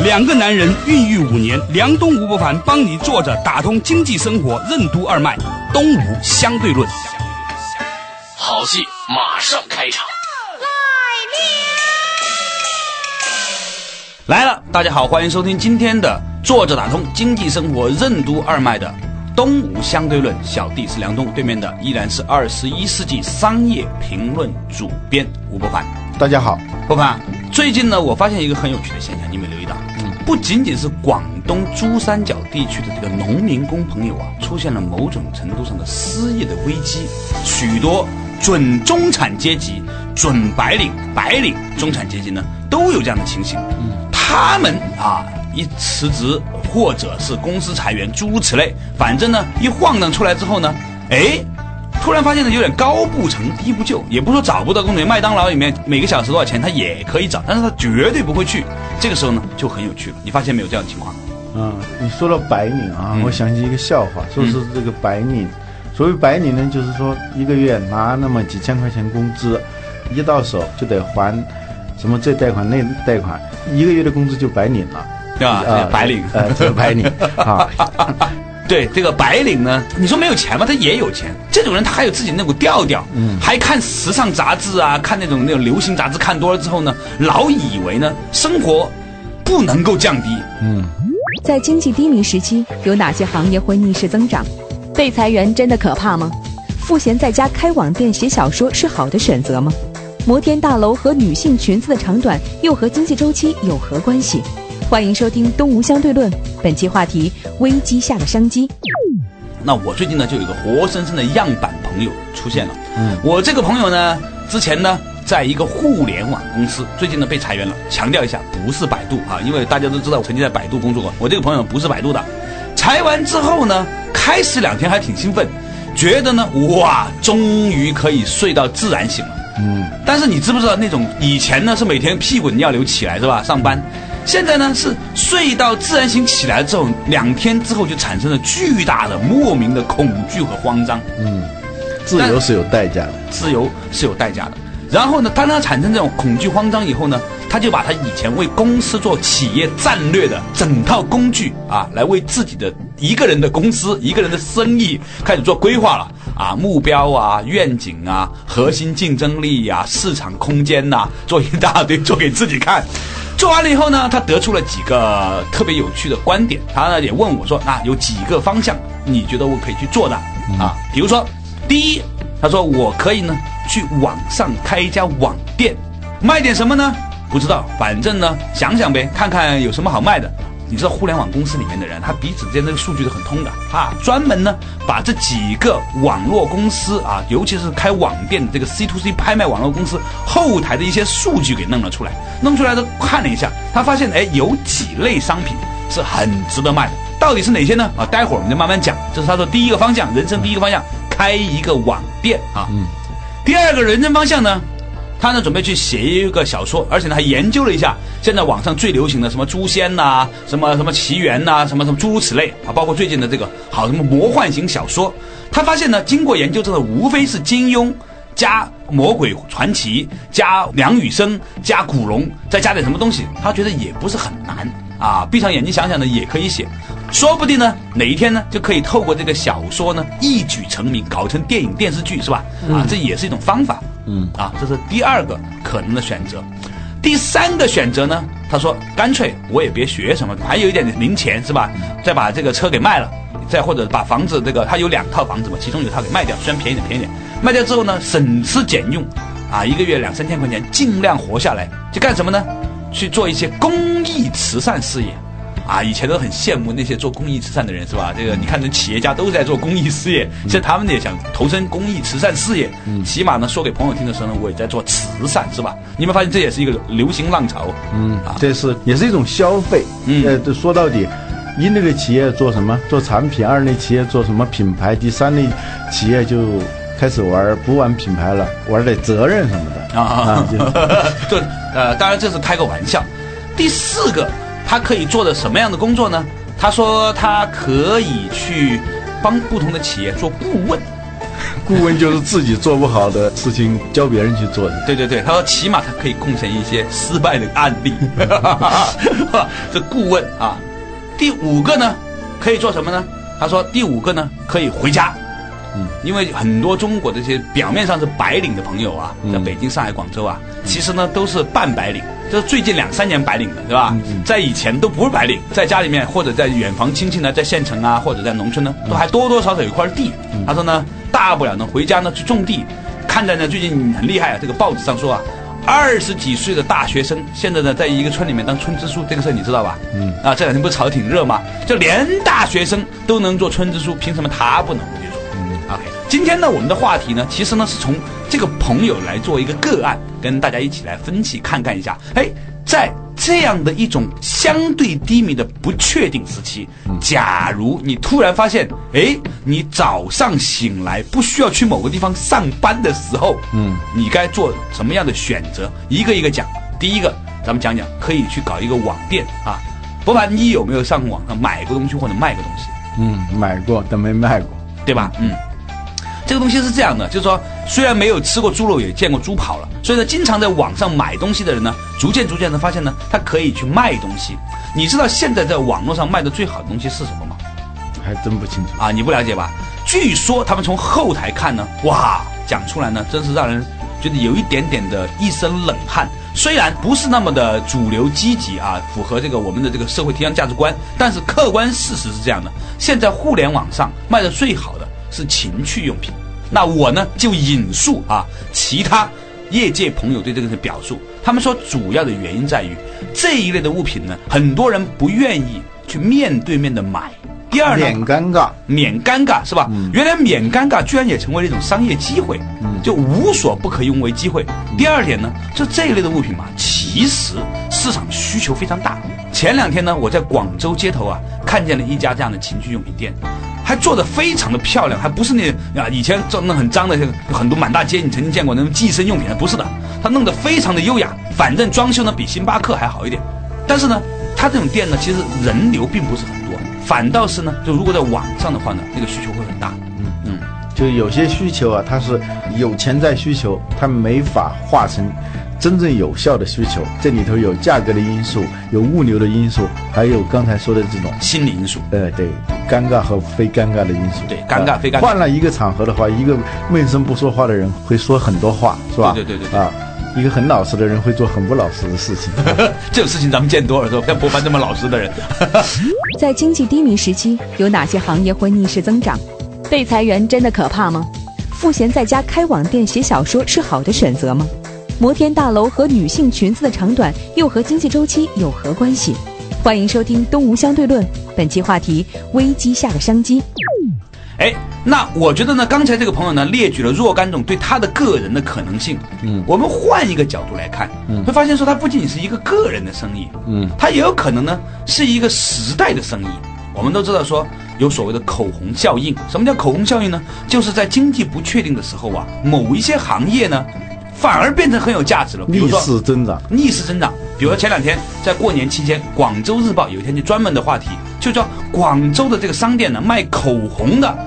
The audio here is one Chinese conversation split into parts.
两个男人孕育五年，梁东吴伯凡帮你坐着打通经济生活任督二脉，东吴相对论。好戏马上开场。来了，大家好，欢迎收听今天的坐着打通经济生活任督二脉的东吴相对论。小弟是梁东，对面的依然是二十一世纪商业评论主编吴伯凡。大家好，伯凡，最近呢，我发现一个很有趣的现象，你有没有留意到？不仅仅是广东珠三角地区的这个农民工朋友啊，出现了某种程度上的失业的危机，许多准中产阶级、准白领、白领中产阶级呢，都有这样的情形。嗯。他们啊，一辞职或者是公司裁员，诸如此类，反正呢，一晃荡出来之后呢，哎，突然发现呢，有点高不成低不就，也不说找不到工作，麦当劳里面每个小时多少钱，他也可以找，但是他绝对不会去。这个时候呢，就很有趣了，你发现没有这样的情况？嗯，你说到白领啊，我想起一个笑话，说是这个白领，所谓白领呢，就是说一个月拿那么几千块钱工资，一到手就得还。什么这贷款那贷款，一个月的工资就白领了，对吧？白领，呃，这个白领啊，对这个白领呢，你说没有钱吗？他也有钱。这种人他还有自己那股调调，嗯，还看时尚杂志啊，看那种那种流行杂志，看多了之后呢，老以为呢生活不能够降低。嗯，在经济低迷时期，有哪些行业会逆势增长？被裁员真的可怕吗？赋闲在家开网店写小说是好的选择吗？摩天大楼和女性裙子的长短又和经济周期有何关系？欢迎收听《东吴相对论》，本期话题：危机下的商机。那我最近呢，就有一个活生生的样板朋友出现了。嗯，我这个朋友呢，之前呢，在一个互联网公司，最近呢被裁员了。强调一下，不是百度啊，因为大家都知道我曾经在百度工作过。我这个朋友不是百度的。裁完之后呢，开始两天还挺兴奋，觉得呢，哇，终于可以睡到自然醒了。嗯，但是你知不知道那种以前呢是每天屁滚尿流起来是吧上班，现在呢是睡到自然醒起来之后两天之后就产生了巨大的莫名的恐惧和慌张。嗯，自由是有代价的，自由是有代价的。然后呢，当他产生这种恐惧慌张以后呢，他就把他以前为公司做企业战略的整套工具啊，来为自己的一个人的公司、一个人的生意开始做规划了啊，目标啊、愿景啊、核心竞争力呀、市场空间呐，做一大堆做给自己看。做完了以后呢，他得出了几个特别有趣的观点。他呢也问我说：“啊，有几个方向你觉得我可以去做的啊？比如说，第一，他说我可以呢。”去网上开一家网店，卖点什么呢？不知道，反正呢，想想呗，看看有什么好卖的。你知道互联网公司里面的人，他彼此之间这个数据是很通的啊。专门呢，把这几个网络公司啊，尤其是开网店的这个 C to C 拍卖网络公司后台的一些数据给弄了出来。弄出来的看了一下，他发现哎，有几类商品是很值得卖的。到底是哪些呢？啊，待会儿我们就慢慢讲。这是他说第一个方向，人生第一个方向，开一个网店啊。嗯。第二个人生方向呢，他呢准备去写一个小说，而且呢还研究了一下现在网上最流行的什么诛仙呐，什么什么奇缘呐，什么什么诸如此类啊，包括最近的这个好什么魔幻型小说，他发现呢，经过研究之后，无非是金庸加魔鬼传奇加梁羽生加古龙，再加点什么东西，他觉得也不是很难啊，闭上眼睛想想呢也可以写。说不定呢，哪一天呢，就可以透过这个小说呢一举成名，搞成电影电视剧，是吧？啊，这也是一种方法。嗯，啊，这是第二个可能的选择。第三个选择呢，他说干脆我也别学什么，还有一点零钱，是吧？再把这个车给卖了，再或者把房子这个他有两套房子嘛，其中有套给卖掉，虽然便宜点，便宜点。卖掉之后呢，省吃俭用，啊，一个月两三千块钱，尽量活下来，去干什么呢？去做一些公益慈善事业。啊，以前都很羡慕那些做公益慈善的人，是吧？这个你看，这企业家都在做公益事业，现在他们也想投身公益慈善事业。嗯，起码呢，说给朋友听的时候呢，我也在做慈善，是吧？你有没有发现这也是一个流行浪潮？嗯，啊，这是也是一种消费。嗯，呃，说到底，一类的企业做什么？做产品。二类企业做什么品牌？第三类企业就开始玩不玩品牌了，玩点责任什么的啊，就 就呃，当然这是开个玩笑。第四个，他可以做的什么样的工作呢？他说他可以去帮不同的企业做顾问。顾问就是自己做不好的事情教别人去做的。对对对，他说起码他可以贡献一些失败的案例。这顾问啊，第五个呢，可以做什么呢？他说第五个呢，可以回家。嗯，因为很多中国的这些表面上是白领的朋友啊，在北京、上海、广州啊，其实呢都是半白领，就是最近两三年白领的，对吧？在以前都不是白领，在家里面或者在远房亲戚呢，在县城啊或者在农村呢，都还多多少少有一块地。他说呢，大不了呢回家呢去种地。看在呢最近很厉害啊，这个报纸上说啊，二十几岁的大学生现在呢在一个村里面当村支书，这个事儿你知道吧？嗯。啊，这两天不是炒得挺热吗？就连大学生都能做村支书，凭什么他不能？我跟你说。嗯。OK。今天呢，我们的话题呢，其实呢是从这个朋友来做一个个案，跟大家一起来分析看看一下。哎，在这样的一种相对低迷的不确定时期，假如你突然发现，哎，你早上醒来不需要去某个地方上班的时候，嗯，你该做什么样的选择？一个一个讲。第一个，咱们讲讲可以去搞一个网店啊。不管，你有没有上网上买过东西或者卖过东西？嗯，买过，但没卖过，对吧？嗯。这个东西是这样的，就是说，虽然没有吃过猪肉，也见过猪跑了，所以呢，经常在网上买东西的人呢，逐渐逐渐的发现呢，他可以去卖东西。你知道现在在网络上卖的最好的东西是什么吗？还真不清楚啊，你不了解吧？据说他们从后台看呢，哇，讲出来呢，真是让人觉得有一点点的一身冷汗。虽然不是那么的主流积极啊，符合这个我们的这个社会提倡价值观，但是客观事实是这样的：现在互联网上卖的最好的。是情趣用品，那我呢就引述啊其他业界朋友对这个的表述，他们说主要的原因在于这一类的物品呢，很多人不愿意去面对面的买。第二呢，免尴尬，免尴尬是吧？原来免尴尬居然也成为了一种商业机会，就无所不可用为机会。第二点呢，就这一类的物品嘛，其实市场需求非常大。前两天呢，我在广州街头啊，看见了一家这样的情趣用品店。还做的非常的漂亮，还不是那啊以前做那很脏的，很多满大街你曾经见过那种计生用品的，不是的，他弄得非常的优雅，反正装修呢比星巴克还好一点。但是呢，他这种店呢，其实人流并不是很多，反倒是呢，就如果在网上的话呢，那个需求会很大。嗯嗯，就有些需求啊，它是有潜在需求，它没法化成。真正有效的需求，这里头有价格的因素，有物流的因素，还有刚才说的这种心理因素。呃，对，尴尬和非尴尬的因素。对，尴尬非尴尬。换了一个场合的话，一个闷声不说话的人会说很多话，是吧？对对对对。啊，一个很老实的人会做很不老实的事情。这种事情咱们见多了，是吧？像博凡这么老实的人。在经济低迷时期，有哪些行业会逆势增长？被裁员真的可怕吗？赋闲在家开网店写小说是好的选择吗？摩天大楼和女性裙子的长短又和经济周期有何关系？欢迎收听《东吴相对论》，本期话题：危机下的商机。哎，那我觉得呢，刚才这个朋友呢列举了若干种对他的个人的可能性。嗯，我们换一个角度来看，嗯，会发现说他不仅仅是一个个人的生意，嗯，他也有可能呢是一个时代的生意。我们都知道说有所谓的口红效应，什么叫口红效应呢？就是在经济不确定的时候啊，某一些行业呢。反而变成很有价值了，逆势增长，逆势增长。比如说前两天在过年期间，《广州日报》有一天就专门的话题，就叫广州的这个商店呢卖口红的。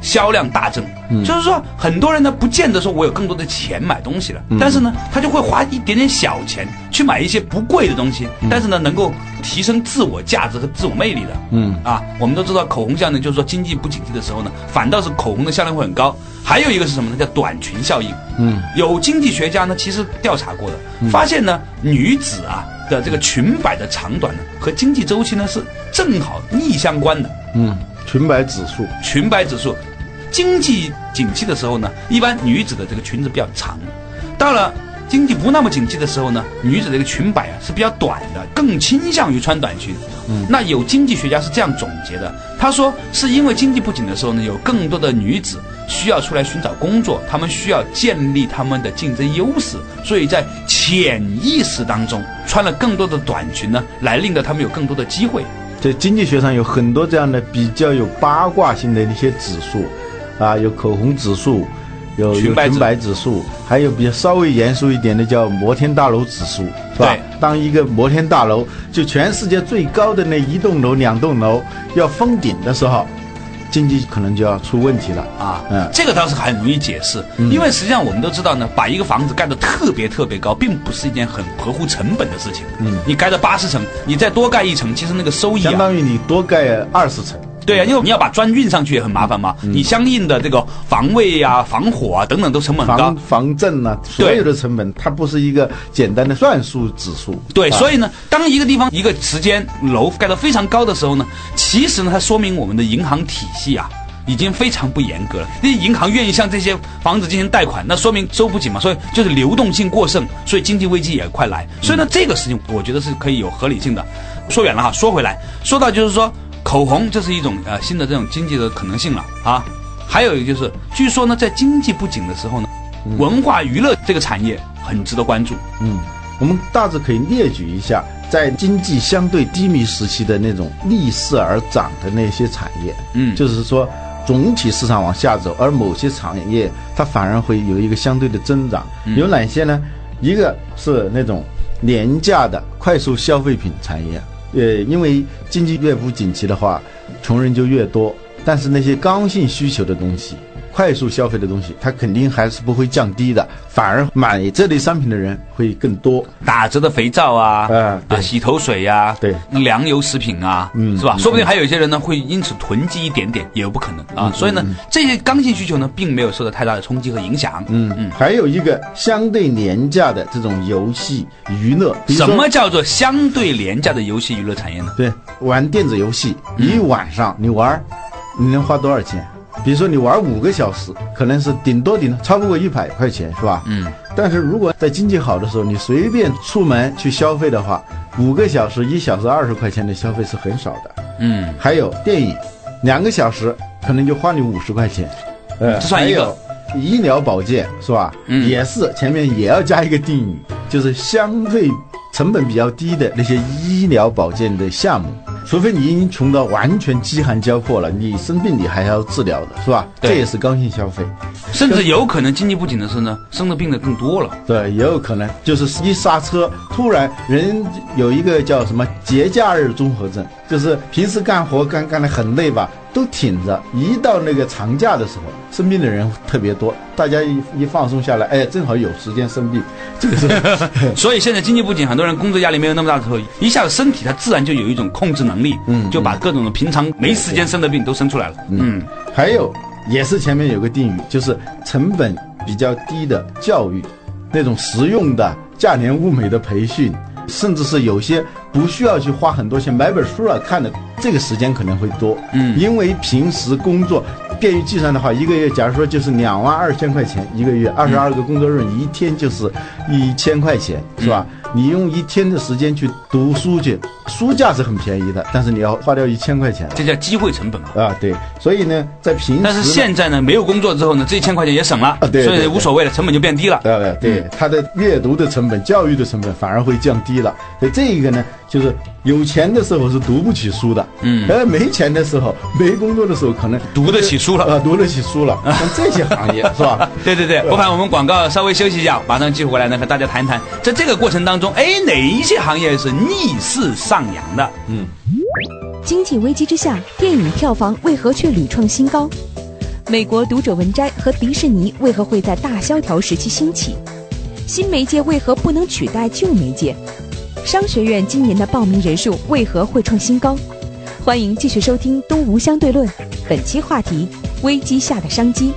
销量大增，就是说很多人呢不见得说我有更多的钱买东西了，但是呢他就会花一点点小钱去买一些不贵的东西，但是呢能够提升自我价值和自我魅力的。嗯啊，我们都知道口红效应，就是说经济不景气的时候呢，反倒是口红的销量会很高。还有一个是什么呢？叫短裙效应。嗯，有经济学家呢其实调查过的，发现呢女子啊的这个裙摆的长短呢和经济周期呢是正好逆相关的。嗯。裙摆指数，裙摆指数，经济景气的时候呢，一般女子的这个裙子比较长；到了经济不那么景气的时候呢，女子这个裙摆啊是比较短的，更倾向于穿短裙。嗯，那有经济学家是这样总结的，他说是因为经济不景的时候呢，有更多的女子需要出来寻找工作，她们需要建立她们的竞争优势，所以在潜意识当中穿了更多的短裙呢，来令到她们有更多的机会。在经济学上有很多这样的比较有八卦性的一些指数，啊，有口红指数，有有裙摆指裙摆指数，还有比较稍微严肃一点的叫摩天大楼指数，是吧？当一个摩天大楼就全世界最高的那一栋楼、两栋楼要封顶的时候，经济可能就要出问题了。啊，嗯。这个倒是很容易解释，因为实际上我们都知道呢，把一个房子盖得特别特别高，并不是一件很合乎成本的事情。嗯，你盖到八十层，你再多盖一层，其实那个收益啊，相当于你多盖二十层，对啊，因为你要把砖运上去也很麻烦嘛，你相应的这个防卫啊、防火啊等等都成本很高防。防震啊，所有的成本它不是一个简单的算术指数。对，啊所以呢，当一个地方一个时间楼盖得非常高的时候呢，其实呢，它说明我们的银行体系啊。已经非常不严格了，那银行愿意向这些房子进行贷款，那说明收不紧嘛，所以就是流动性过剩，所以经济危机也快来。所以呢，这个事情我觉得是可以有合理性的。说远了哈，说回来，说到就是说口红，这是一种呃新的这种经济的可能性了啊。还有一个就是，据说呢，在经济不景的时候呢，文化娱乐这个产业很值得关注。嗯，我们大致可以列举一下，在经济相对低迷时期的那种逆势而涨的那些产业，嗯就是说总体市场往下走，而某些产业它反而会有一个相对的增长。有哪些呢？一个是那种廉价的快速消费品产业，呃，因为经济越不景气的话，穷人就越多，但是那些刚性需求的东西。快速消费的东西，它肯定还是不会降低的，反而买这类商品的人会更多。打折的肥皂啊，啊啊，洗头水呀、对粮油食品啊，嗯是吧？嗯说不定还有一些人呢会因此囤积一点点，也有不可能啊。所以呢，这些刚性需求呢，并没有受到太大的冲击和影响。嗯嗯，还有一个相对廉价的这种游戏娱乐，什么叫做相对廉价的游戏娱乐产业呢？对，玩电子游戏，嗯一晚上你玩儿，你能花多少钱？比如说你玩五个小时，可能是顶多顶多超不过一百块钱，是吧？嗯，但是如果在经济好的时候，你随便出门去消费的话，五个小时一小时二十块钱的消费是很少的。嗯，还有电影，两个小时可能就花你五十块钱，呃，这算一个还有医疗保健是吧？嗯也是前面也要加一个定语，就是相对成本比较低的那些医疗保健的项目。除非你已经穷到完全饥寒交迫了，你生病你还要治疗的是吧？对这也是刚性消费。甚至有可能经济不景的时候呢，生的病的更多了。对，也有可能就是一刹车，突然人有一个叫什么节假日综合症，就是平时干活干干得很累吧，都挺着，一到那个长假的时候，生病的人特别多，大家一一放松下来，哎，正好有时间生病，这个是 所以现在经济不景，很多人工作压力没有那么大的时候，一下子身体它自然就有一种控制能力，嗯就把各种的平常没时间生的病都生出来了。嗯，还有也是前面有个定语，就是成本比较低的教育，那种实用的价廉物美的培训，甚至是有些不需要去花很多钱买本书来看的，这个时间可能会多。嗯因为平时工作便于计算的话，一个月假如说就是两万二千块钱一个月，二十二个工作日，一天就是一千块钱，是吧？你用一天的时间去读书去，书价是很便宜的，但是你要花掉一千块钱。这叫机会成本嘛。啊，对，所以呢，在平时，但是现在呢，没有工作之后呢，这一千块钱也省了，所以无所谓了，成本就变低了。对，对，他的阅读的成本、教育的成本反而会降低了。所以这一个呢，就是有钱的时候是读不起书的，嗯而没钱的时候、没工作的时候，可能读得起书了啊、读得起书了。像这些行业是吧？对对对，不妨我们广告稍微休息一下，马上继续回来呢，和大家谈一谈，在这个过程当中，哎，哪一些行业是逆势上扬的？嗯经济危机之下，电影票房为何却屡创新高？美国读者文摘和迪士尼为何会在大萧条时期兴起？新媒介为何不能取代旧媒介？商学院今年的报名人数为何会创新高？欢迎继续收听《东吴相对论》，本期话题：危机下的商机。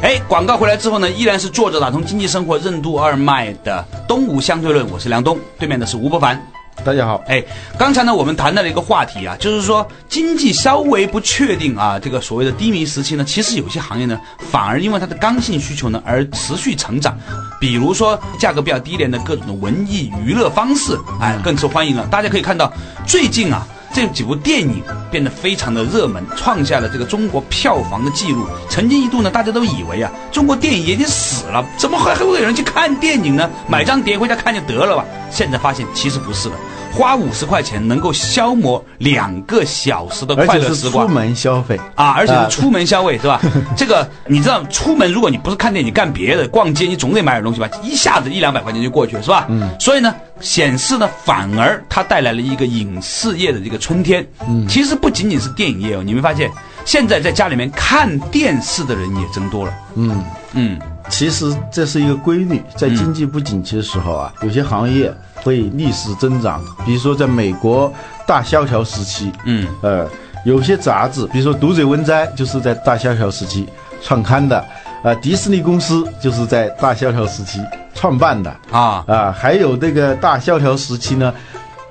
哎，广告回来之后呢，依然是作者打通经济生活任督二脉的东吴相对论，我是梁东，对面的是吴伯凡。大家好，哎，刚才呢，我们谈到了一个话题啊，就是说经济稍微不确定啊，这个所谓的低迷时期呢，其实有些行业呢，反而因为它的刚性需求呢而持续成长。比如说价格比较低廉的各种的文艺娱乐方式，哎，更受欢迎了。大家可以看到，最近啊。这几部电影变得非常的热门，创下了这个中国票房的记录。曾经一度呢，大家都以为啊，中国电影已经死了，怎么还还会有人去看电影呢？买张碟回家看就得了吧？现在发现其实不是的。花五十块钱能够消磨两个小时的快乐时光。出门消费，啊，而且啊是出门消费是吧？这个你知道，出门如果你不是看电影、干别的、逛街，你总得买点东西吧？一下子一两百块钱就过去了是吧？嗯。所以呢，显示呢，反而它带来了一个影视业的这个春天。嗯。其实不仅仅是电影业哦，你没发现，现在在家里面看电视的人也增多了。嗯。嗯，其实这是一个规律，在经济不景气的时候啊，有些行业会逆势增长。比如说，在美国大萧条时期，嗯，呃，有些杂志，比如说《读者文摘》，就是在大萧条时期创刊的；呃，迪士尼公司就是在大萧条时期创办的。啊啊，还有这个大萧条时期呢，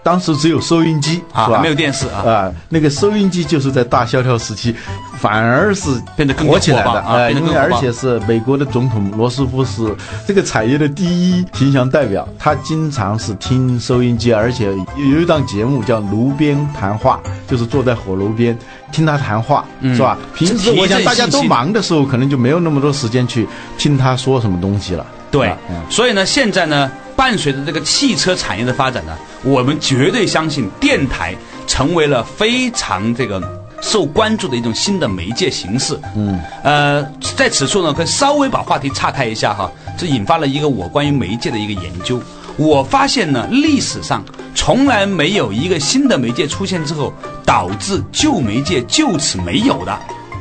当时只有收音机，啊，是吧？没有电视啊。啊，那个收音机就是在大萧条时期，反而是变得更火起来的啊呃因为而且是美国的总统罗斯福是这个产业的第一形象代表，他经常是听收音机，而且有一档节目叫《炉边谈话》，就是坐在火炉边听他谈话，是吧？平时我想大家都忙的时候，可能就没有那么多时间去听他说什么东西了。对所以呢，现在呢，伴随着这个汽车产业的发展呢，我们绝对相信电台成为了非常这个受关注的一种新的媒介形式。嗯，呃，在此处呢，可以稍微把话题岔开一下哈，这引发了一个我关于媒介的一个研究。我发现呢，历史上从来没有一个新的媒介出现之后，导致旧媒介就此没有的。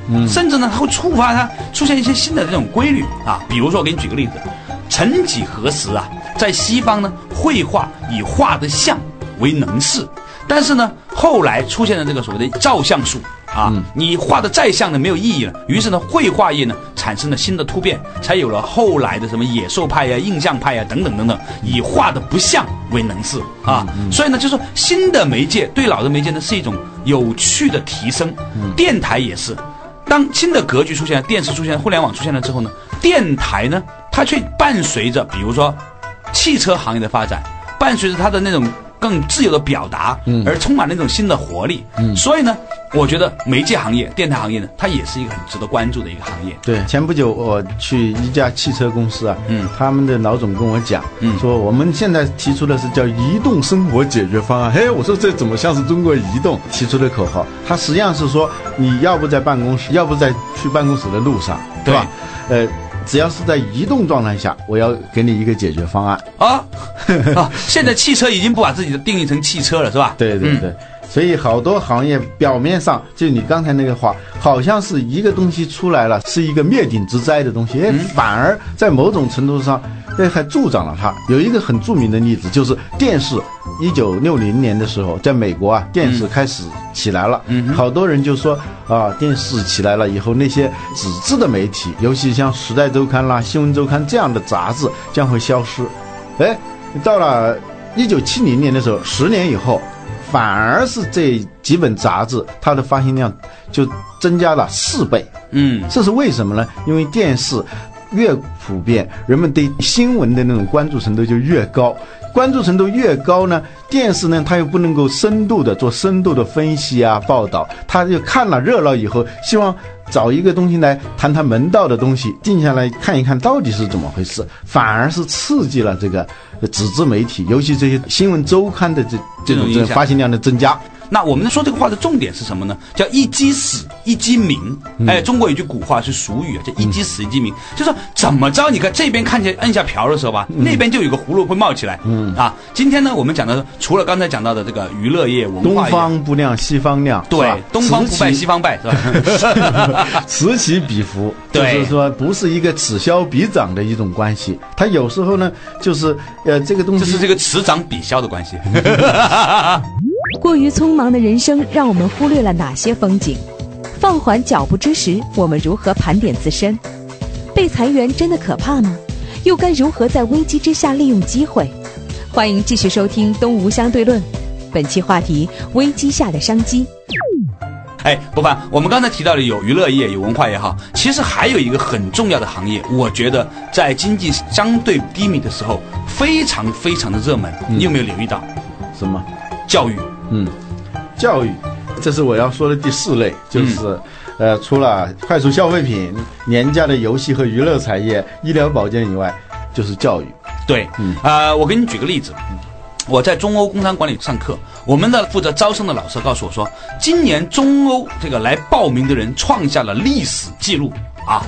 嗯，甚至呢，它会触发它出现一些新的这种规律啊。比如说，我给你举个例子，曾几何时啊，在西方呢，绘画以画的像为能事，但是呢，后来出现了这个所谓的照相术啊，你画的再像呢没有意义了，于是呢，绘画业呢产生了新的突变，才有了后来的什么野兽派呀、印象派呀等等等等，以画的不像为能事啊。所以呢，就是说新的媒介对老的媒介呢是一种有趣的提升，电台也是。当新的格局出现了，电视出现了，互联网出现了之后呢，电台呢，它却伴随着比如说汽车行业的发展，伴随着它的那种更自由的表达，而充满了一种新的活力。所以呢，我觉得媒介行业、电台行业呢，它也是一个很值得关注的一个行业。对，前不久我去一家汽车公司啊，嗯他们的老总跟我讲，嗯说我们现在提出的是叫移动生活解决方案。嘿，我说这怎么像是中国移动提出的口号？它实际上是说，你要不在办公室，要不在去办公室的路上，对吧？呃，只要是在移动状态下，我要给你一个解决方案。啊 啊！现在汽车已经不把自己的定义成汽车了，是吧？嗯对对对。所以好多行业表面上就你刚才那个话，好像是一个东西出来了，是一个灭顶之灾的东西，哎，反而在某种程度上，哎，还助长了它。有一个很著名的例子，就是电视，一九六零年的时候，在美国啊，电视开始起来了，嗯好多人就说啊，电视起来了以后，那些纸质的媒体，尤其像《时代周刊》啦、《新闻周刊》这样的杂志将会消失。哎，到了一九七零年的时候，十年以后。反而是这几本杂志，它的发行量就增加了四倍。嗯这是为什么呢？因为电视越普遍，人们对新闻的那种关注程度就越高。关注程度越高呢，电视呢，它又不能够深度的做深度的分析啊报道，他就看了热闹以后，希望找一个东西来谈谈门道的东西，静下来看一看到底是怎么回事，反而是刺激了这个呃纸质媒体，尤其这些新闻周刊的这这种这发行量的增加。那我们说这个话的重点是什么呢？叫一击死，一击鸣。哎，中国有句古话是俗语啊，叫一击死，一击鸣，就说怎么着？你看这边看起来摁下瓢的时候吧，那边就有个葫芦会冒起来。嗯啊，今天呢，我们讲的除了刚才讲到的这个娱乐业、文东化业，方不亮西方亮，对东方不败西方败是吧？此起彼伏，就是说不是一个此消彼长的一种关系。它有时候呢，就是呃这个东西就是这个此长彼消的关系。过于匆忙的人生，让我们忽略了哪些风景？放缓脚步之时，我们如何盘点自身？被裁员真的可怕吗？又该如何在危机之下利用机会？欢迎继续收听《东吴相对论》，本期话题：危机下的商机。哎，不凡，我们刚才提到的有娱乐业、有文化也好，其实还有一个很重要的行业，我觉得在经济相对低迷的时候，非常非常的热门。你有没有留意到？什么？教育。嗯，教育，这是我要说的第四类，就是、呃，除了快速消费品、廉价的游戏和娱乐产业、医疗保健以外，就是教育。对，嗯呃，我给你举个例子，我在中欧工商管理上课，我们的负责招生的老师告诉我说，今年中欧这个来报名的人创下了历史记录啊。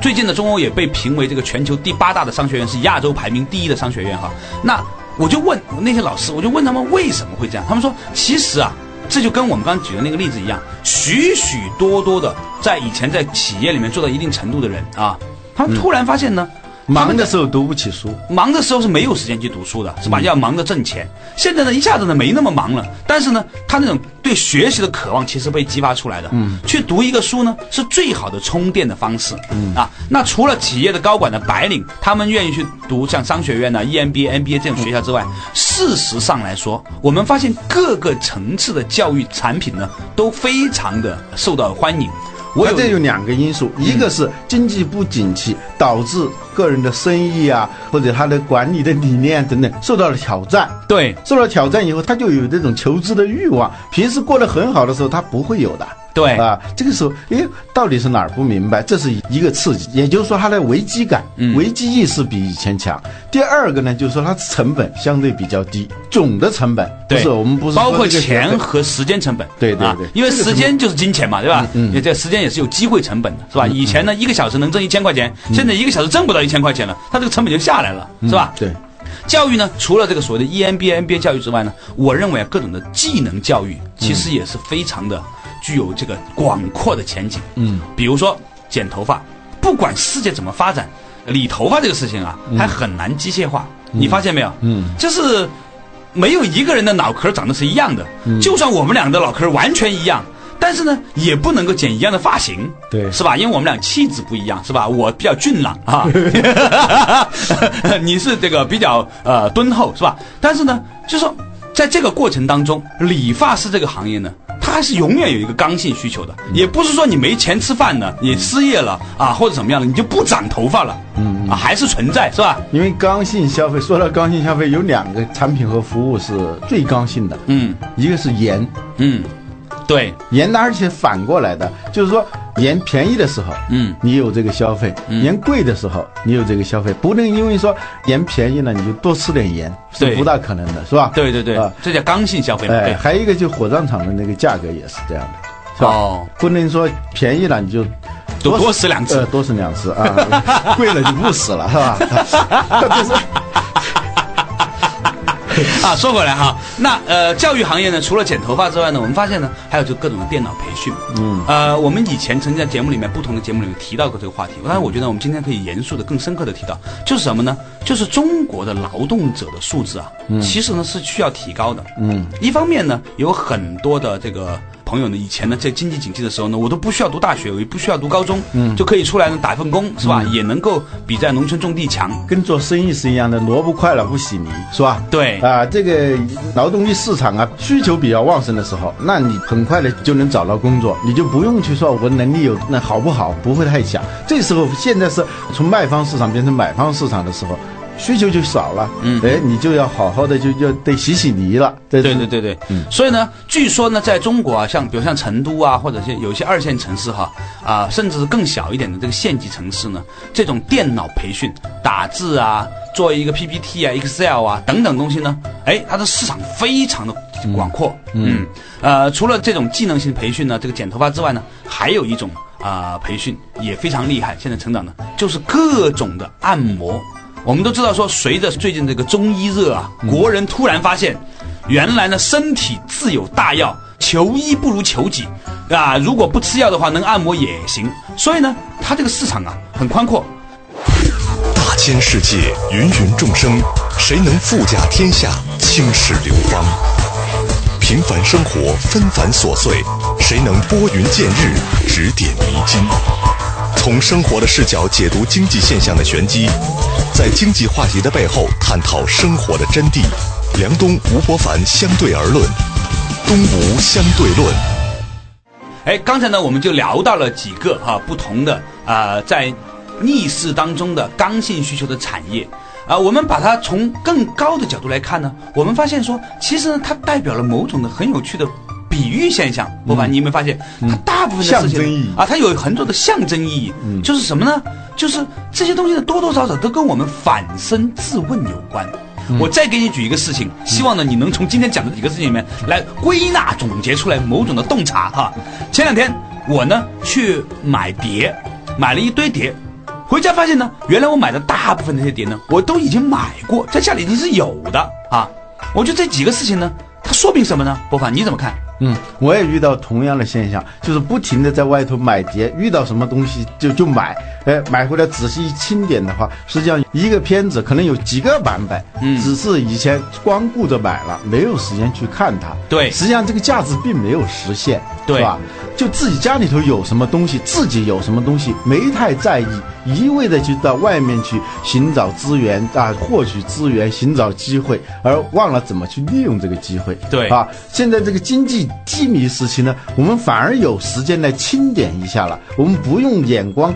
最近的中欧也被评为这个全球第八大的商学院，是亚洲排名第一的商学院哈。那我就问那些老师，我就问他们为什么会这样？他们说，其实啊，这就跟我们刚刚举的那个例子一样，许许多多的在以前在企业里面做到一定程度的人啊，他突然发现呢。忙的时候读不起书，忙的时候是没有时间去读书的，是吧？要忙着挣钱。现在呢，一下子呢没那么忙了，但是呢，他那种对学习的渴望其实被激发出来的。嗯，去读一个书呢，是最好的充电的方式。嗯啊，那除了企业的高管的白领，他们愿意去读像商学院呢、EMBA、MBA 这种学校之外，事实上来说，我们发现各个层次的教育产品呢，都非常的受到欢迎。我这有两个因素，一个是经济不景气导致个人的生意啊，或者他的管理的理念等等受到了挑战。对，受到挑战以后，他就有这种求知的欲望。平时过得很好的时候，他不会有的。对啊，这个时候，哎，到底是哪儿不明白？这是一个刺激，也就是说，他的危机感、危机意识比以前强。第二个呢，就是说，它成本相对比较低，总的成本不是我们不是包括钱和时间成本。对对对，因为时间就是金钱嘛，对吧？嗯，这时间也是有机会成本的，是吧？以前呢，一个小时能挣一千块钱，现在一个小时挣不到一千块钱了，它这个成本就下来了，是吧？对。教育呢，除了这个所谓的 EMBA、MBA 教育之外呢，我认为啊，各种的技能教育其实也是非常的。具有这个广阔的前景，嗯，比如说剪头发，不管世界怎么发展，理头发这个事情啊，还很难机械化。你发现没有？嗯，就是没有一个人的脑壳长得是一样的。嗯就算我们俩的脑壳完全一样，但是呢，也不能够剪一样的发型，对，是吧？因为我们俩气质不一样，是吧？我比较俊朗啊，你是这个比较呃敦厚，是吧？但是呢，就说在这个过程当中，理发师这个行业呢。它是永远有一个刚性需求的，也不是说你没钱吃饭了，你失业了啊，或者怎么样了，你就不长头发了，嗯。啊，还是存在是吧？因为刚性消费，说到刚性消费，有两个产品和服务是最刚性的，嗯，一个是盐，嗯。对盐，而且反过来的，就是说盐便宜的时候，嗯，你有这个消费；盐贵的时候，你有这个消费。不能因为说盐便宜了，你就多吃点盐，是不大可能的，是吧？对对对，啊，这叫刚性消费。哎，还有一个就火葬场的那个价格也是这样的，是吧？哦，不能说便宜了你就多多死两次，多死两次啊，贵了就不死了，是吧？就是。啊，说回来哈，那呃，教育行业呢，除了剪头发之外呢，我们发现呢，还有就各种的电脑培训。嗯，呃，我们以前曾经在节目里面不同的节目里面提到过这个话题，但是我觉得我们今天可以严肃的、更深刻的提到，就是什么呢？就是中国的劳动者的素质啊，其实呢是需要提高的。嗯，一方面呢，有很多的这个。朋友呢？以前呢，在经济景气的时候呢，我都不需要读大学，我也不需要读高中，嗯，就可以出来呢打份工，是吧？也能够比在农村种地强，跟做生意是一样的，萝卜快了不洗泥，是吧？对啊，这个劳动力市场啊，需求比较旺盛的时候，那你很快的就能找到工作，你就不用去说我能力有那好不好，不会太强。这时候现在是从卖方市场变成买方市场的时候。需求就少了，嗯，哎，你就要好好的就就得洗洗泥了，对对对对对，嗯，所以呢，据说呢，在中国啊，像比如像成都啊，或者是有些二线城市哈，啊，甚至是更小一点的这个县级城市呢，这种电脑培训、打字啊、做一个 PPT 啊、Excel 啊等等东西呢，哎，它的市场非常的广阔，嗯，呃，除了这种技能性培训呢，这个剪头发之外呢，还有一种啊培训也非常厉害，现在成长的就是各种的按摩。我们都知道，说随着最近这个中医热啊，国人突然发现，原来呢身体自有大药，求医不如求己，啊，如果不吃药的话，能按摩也行。所以呢，它这个市场啊很宽阔。大千世界，芸芸众生，谁能富甲天下，青史流芳？平凡生活，纷繁琐碎，谁能拨云见日，指点迷津？从生活的视角解读经济现象的玄机，在经济话题的背后探讨生活的真谛。梁东、吴伯凡相对而论，东吴相对论。哎，刚才呢，我们就聊到了几个哈不同的啊，在逆势当中的刚性需求的产业啊，我们把它从更高的角度来看呢，我们发现说，其实呢，它代表了某种的很有趣的。比喻现象，不凡，你有没有发现，它大部分的事情啊，它有很多的象征意义，就是什么呢？就是这些东西呢，多多少少都跟我们反身自问有关。我再给你举一个事情，希望呢你能从今天讲的几个事情里面来归纳总结出来某种的洞察哈。前两天我呢去买碟，买了一堆碟，回家发现呢，原来我买的大部分那些碟呢，我都已经买过，在家里已经是有的啊。我觉得这几个事情呢，它说明什么呢？波凡你怎么看？嗯，我也遇到同样的现象，就是不停的在外头买碟，遇到什么东西就就买，哎，买回来仔细一清点的话，实际上一个片子可能有几个版本，嗯只是以前光顾着买了，没有时间去看它，对实际上这个价值并没有实现，对是吧？就自己家里头有什么东西，自己有什么东西，没太在意，一味的去到外面去寻找资源啊，获取资源，寻找机会，而忘了怎么去利用这个机会。对啊，现在这个经济低迷时期呢，我们反而有时间来清点一下了。我们不用眼光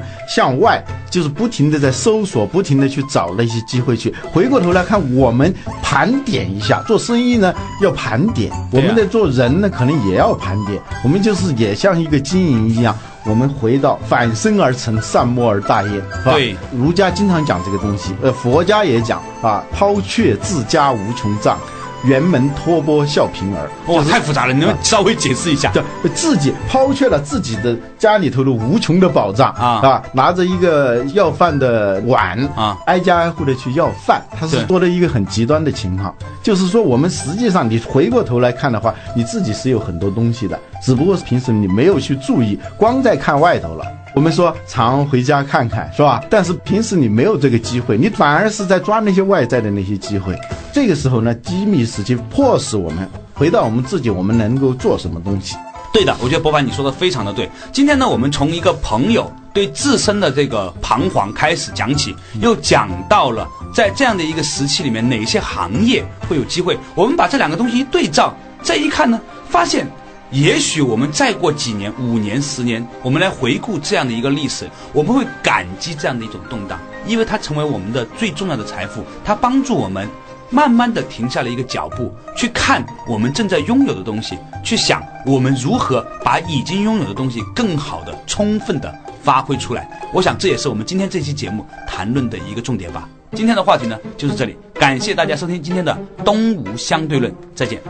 向外，就是不停的在搜索，不停的去找那些机会去。回过头来看，我们盘点一下，做生意呢要盘点，我们在做人呢可能也要盘点。我们就是也像一个经营一样。我们回到反身而成，善莫而大焉，是吧？对儒家经常讲这个东西，呃，佛家也讲啊，抛却自家无穷藏，辕门托钵笑贫儿。哇，就是太复杂了，你能稍微解释一下？对，自己抛却了自己的家里头的无穷的宝藏啊啊，拿着一个要饭的碗啊挨家挨户的去要饭，它是多了一个很极端的情况。就是说，我们实际上你回过头来看的话，你自己是有很多东西的，只不过是平时你没有去注意，光在看外头了。我们说常回家看看，是吧？但是平时你没有这个机会，你反而是在抓那些外在的那些机会。这个时候呢，机密时期迫使我们回到我们自己，我们能够做什么东西。对的，我觉得博凡你说的非常的对。今天呢，我们从一个朋友对自身的这个彷徨开始讲起，又讲到了在这样的一个时期里面，哪些行业会有机会。我们把这两个东西一对照，再一看呢，发现。也许我们再过几年、五年、十年，我们来回顾这样的一个历史，我们会感激这样的一种动荡，因为它成为我们的最重要的财富，它帮助我们慢慢的停下了一个脚步，去看我们正在拥有的东西，去想我们如何把已经拥有的东西更好的、充分的发挥出来。我想这也是我们今天这期节目谈论的一个重点吧。今天的话题呢就是这里，感谢大家收听今天的东吴相对论，再见。